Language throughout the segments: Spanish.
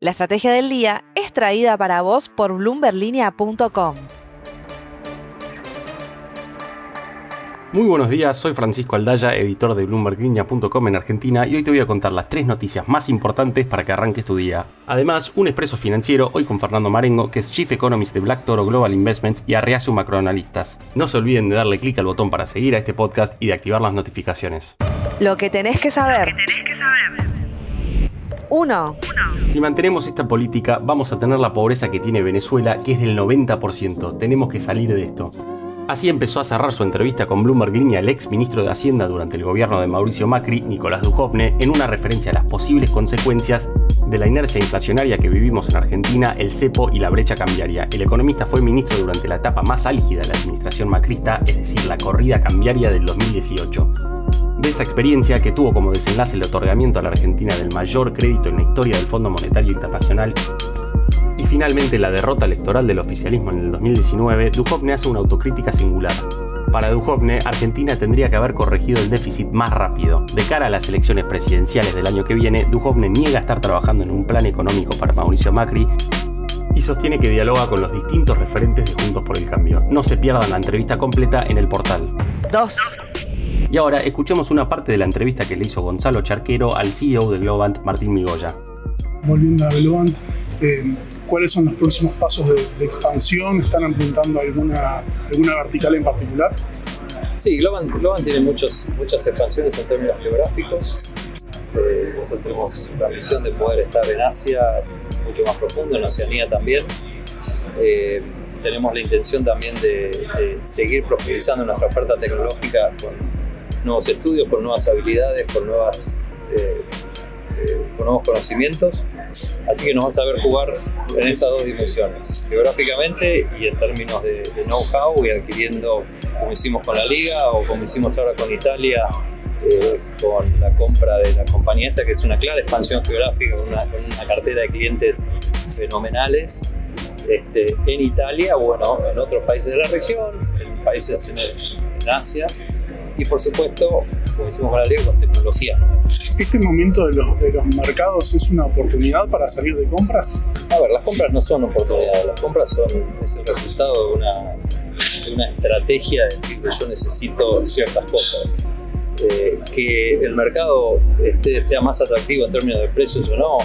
La estrategia del día es traída para vos por bloomberlinia.com. Muy buenos días, soy Francisco Aldaya, editor de BloombergLinea.com en Argentina y hoy te voy a contar las tres noticias más importantes para que arranques tu día. Además, un expreso financiero hoy con Fernando Marengo, que es Chief Economist de Black Toro Global Investments y Arreazu Macroanalistas. No se olviden de darle clic al botón para seguir a este podcast y de activar las notificaciones. Lo que tenés que saber. 1. Si mantenemos esta política, vamos a tener la pobreza que tiene Venezuela, que es del 90%. Tenemos que salir de esto. Así empezó a cerrar su entrevista con Bloomberg Línea el ex ministro de Hacienda durante el gobierno de Mauricio Macri, Nicolás Dujovne, en una referencia a las posibles consecuencias de la inercia inflacionaria que vivimos en Argentina, el cepo y la brecha cambiaria. El economista fue ministro durante la etapa más álgida de la administración macrista, es decir, la corrida cambiaria del 2018. De esa experiencia, que tuvo como desenlace el otorgamiento a la Argentina del mayor crédito en la historia del Fondo Monetario Internacional, y finalmente la derrota electoral del oficialismo en el 2019, Duhovne hace una autocrítica singular. Para Duhovne, Argentina tendría que haber corregido el déficit más rápido. De cara a las elecciones presidenciales del año que viene, Duhovne niega estar trabajando en un plan económico para Mauricio Macri y sostiene que dialoga con los distintos referentes de Juntos por el Cambio. No se pierdan la entrevista completa en el portal. 2. Y ahora escuchemos una parte de la entrevista que le hizo Gonzalo Charquero al CEO de Globant, Martín Migoya. Volviendo a Globant, eh, cuáles son los próximos pasos de, expansión, están apuntando a alguna, alguna vertical en particular. Sí, Globan, tiene muchos, muchas expansiones en términos geográficos. Eh, nosotros tenemos la misión de poder estar en Asia mucho más profundo, en Oceanía también. Eh, tenemos la intención también de, seguir profundizando nuestra oferta tecnológica con nuevos estudios, con nuevas habilidades, con nuevas eh, con nuevos conocimientos. Así que nos vas a ver jugar en esas dos dimensiones, geográficamente y en términos de, know-how y adquiriendo, como hicimos con la liga o como hicimos ahora con Italia, eh, con la compra de la compañía esta, que es una clara expansión geográfica, con una, cartera de clientes fenomenales este, en Italia, bueno, en otros países de la región, en países en, en Asia y por supuesto, como decimos con la ley, con tecnología. ¿Este momento de los, de los mercados es una oportunidad para salir de compras? A ver, las compras no son oportunidades, las compras son, es el resultado de una, de una estrategia de decir que yo necesito ciertas cosas. Eh, que el mercado este, sea más atractivo en términos de precios o no,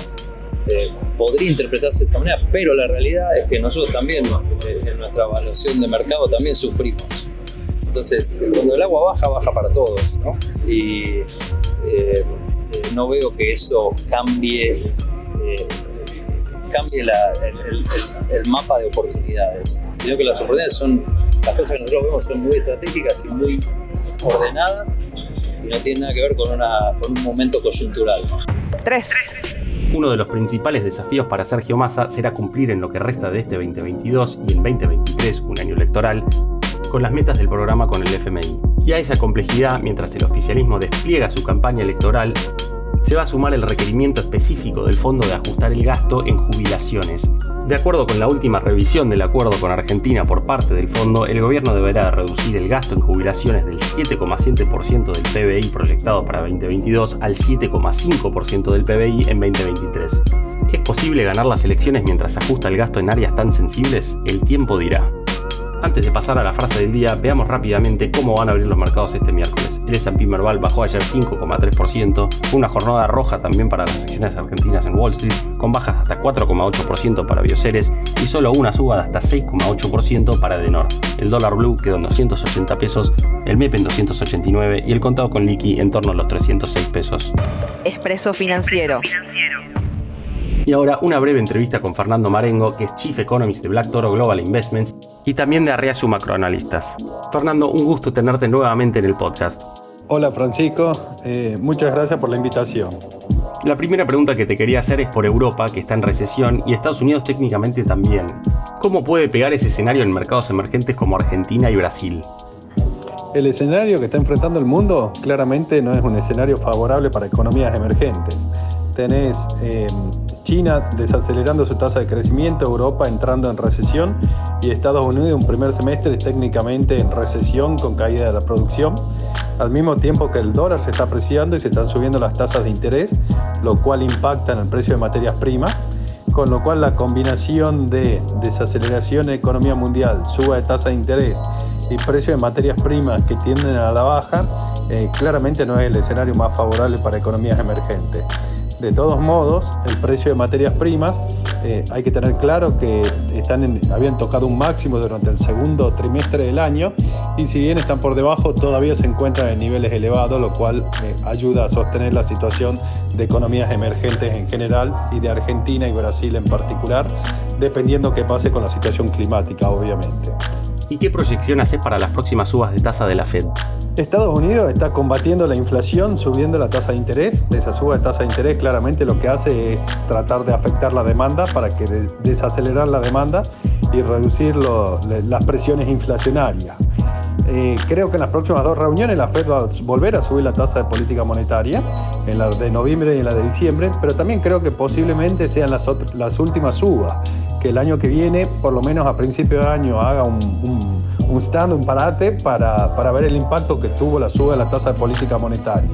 eh, podría interpretarse de esa manera, pero la realidad es que nosotros también, en nuestra evaluación de mercado, también sufrimos. Entonces, cuando el agua baja, baja para todos, ¿no? Y eh, no veo que eso cambie, eh, cambie el, mapa de oportunidades, sino que las oportunidades son, las cosas que nosotros vemos son muy estratégicas y muy ordenadas y no tienen nada que ver con, una, con un momento coyuntural. 3. Uno de los principales desafíos para Sergio Massa será cumplir en lo que resta de este 2022 y en 2023, un año electoral, con las metas del programa con el FMI. Y a esa complejidad, mientras el oficialismo despliega su campaña electoral, se va a sumar el requerimiento específico del fondo de ajustar el gasto en jubilaciones. De acuerdo con la última revisión del acuerdo con Argentina por parte del fondo, el gobierno deberá reducir el gasto en jubilaciones del 7,7% del PBI proyectado para 2022 al 7,5% del PBI en 2023. ¿Es posible ganar las elecciones mientras ajusta el gasto en áreas tan sensibles? El tiempo dirá. Antes de pasar a la frase del día, veamos rápidamente cómo van a abrir los mercados este miércoles. El S&P Merval bajó ayer 5,3%, una jornada roja también para las acciones argentinas en Wall Street, con bajas hasta 4,8% para Bioceres y solo una suba de hasta 6,8% para Denor. El dólar blue quedó en 280 pesos, el MEP en 289 y el contado con liqui en torno a los 306 pesos. Expreso financiero. Y ahora una breve entrevista con Fernando Marengo, que es Chief Economist de Black Toro Global Investments y también de Arreazu Macroanalistas. Fernando, un gusto tenerte nuevamente en el podcast. Hola Francisco, eh, muchas gracias por la invitación. La primera pregunta que te quería hacer es por Europa, que está en recesión, y Estados Unidos técnicamente también. ¿Cómo puede pegar ese escenario en mercados emergentes como Argentina y Brasil? El escenario que está enfrentando el mundo claramente no es un escenario favorable para economías emergentes. Tenés eh, China desacelerando su tasa de crecimiento, Europa entrando en recesión y Estados Unidos un primer semestre técnicamente en recesión con caída de la producción, al mismo tiempo que el dólar se está apreciando y se están subiendo las tasas de interés, lo cual impacta en el precio de materias primas. con lo cual la combinación de desaceleración en economía mundial, suba de tasa de interés y precio de materias primas que tienden a la baja, eh, claramente no es el escenario más favorable para economías emergentes. De todos modos, el precio de materias primas eh, hay que tener claro que están habían tocado un máximo durante el segundo trimestre del año y si bien están por debajo todavía se encuentran en niveles elevados, lo cual eh, ayuda a sostener la situación de economías emergentes en general y de Argentina y Brasil en particular, dependiendo qué pase con la situación climática, obviamente. ¿Y qué proyección haces para las próximas subas de tasa de la Fed? Estados Unidos está combatiendo la inflación subiendo la tasa de interés. Esa suba de tasa de interés claramente lo que hace es tratar de afectar la demanda para que desacelerar la demanda y reducir las presiones inflacionarias. Eh, creo que en las próximas dos reuniones la Fed va a volver a subir la tasa de política monetaria, en la de noviembre y en la de diciembre, pero también creo que posiblemente sean las, las últimas subas, que el año que viene, por lo menos a principio de año, haga un un stand, un parate para, para, ver el impacto que tuvo la suba de la tasa de política monetaria.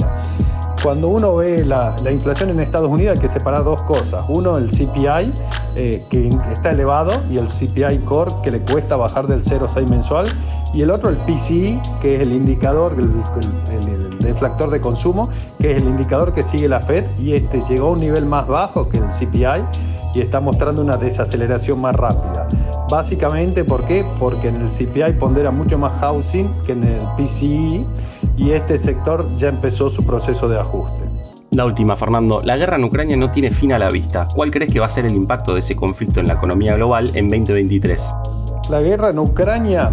Cuando uno ve la, la, inflación en Estados Unidos hay que separar dos cosas. Uno, el CPI, eh, que está elevado, y el CPI Core, que le cuesta bajar del 0,6 mensual. Y el otro, el PCI, que es el indicador, el, el, deflactor de consumo, que es el indicador que sigue la Fed, y este llegó a un nivel más bajo que el CPI y está mostrando una desaceleración más rápida. Básicamente, ¿por qué? Porque en el CPI pondera mucho más housing que en el PCI y este sector ya empezó su proceso de ajuste. La última, Fernando. La guerra en Ucrania no tiene fin a la vista. ¿Cuál crees que va a ser el impacto de ese conflicto en la economía global en 2023? La guerra en Ucrania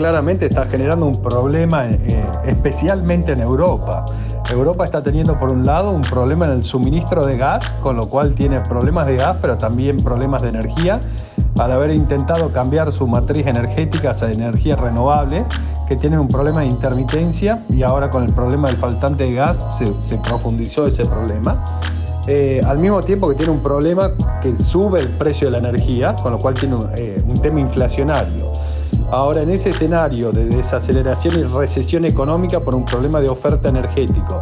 claramente está generando un problema eh, especialmente en Europa. Europa está teniendo por un lado un problema en el suministro de gas, con lo cual tiene problemas de gas, pero también problemas de energía al haber intentado cambiar su matriz energética hacia energías renovables, que tienen un problema de intermitencia y ahora con el problema del faltante de gas se, profundizó ese problema. Eh, al mismo tiempo que tiene un problema que sube el precio de la energía, con lo cual tiene eh, un tema inflacionario. Ahora, en ese escenario de desaceleración y recesión económica por un problema de oferta energético,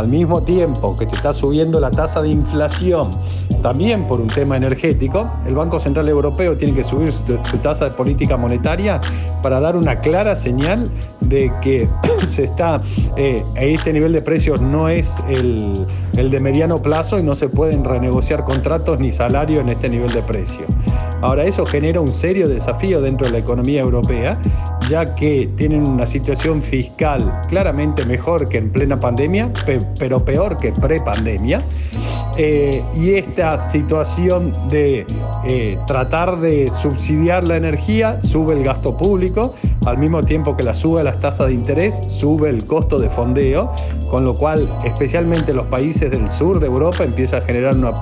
al mismo tiempo que te está subiendo la tasa de inflación, también por un tema energético, el Banco Central Europeo tiene que subir su, tasa de política monetaria para dar una clara señal de que se está, eh, este nivel de precios no es el, el, de mediano plazo y no se pueden renegociar contratos ni salarios en este nivel de precio. Ahora, eso genera un serio desafío dentro de la economía europea, ya que tienen una situación fiscal claramente mejor que en plena pandemia, pero peor que pre-pandemia. Eh, y esta situación de eh, tratar de subsidiar la energía sube el gasto público, al mismo tiempo que la sube las tasas de interés, sube el costo de fondeo, con lo cual especialmente los países del sur de Europa empieza a generar una,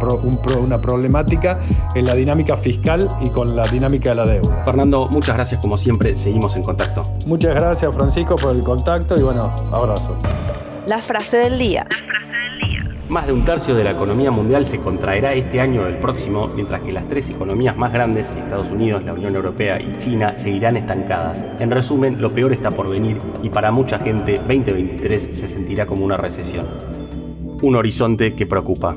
una problemática en la dinámica fiscal y con la dinámica de la deuda. Fernando, muchas gracias como siempre, seguimos en contacto. Muchas gracias Francisco por el contacto y bueno, abrazo. La frase del día. Más de un tercio de la economía mundial se contraerá este año o el próximo, mientras que las tres economías más grandes, Estados Unidos, la Unión Europea y China, seguirán estancadas. En resumen, lo peor está por venir y para mucha gente 2023 se sentirá como una recesión. Un horizonte que preocupa.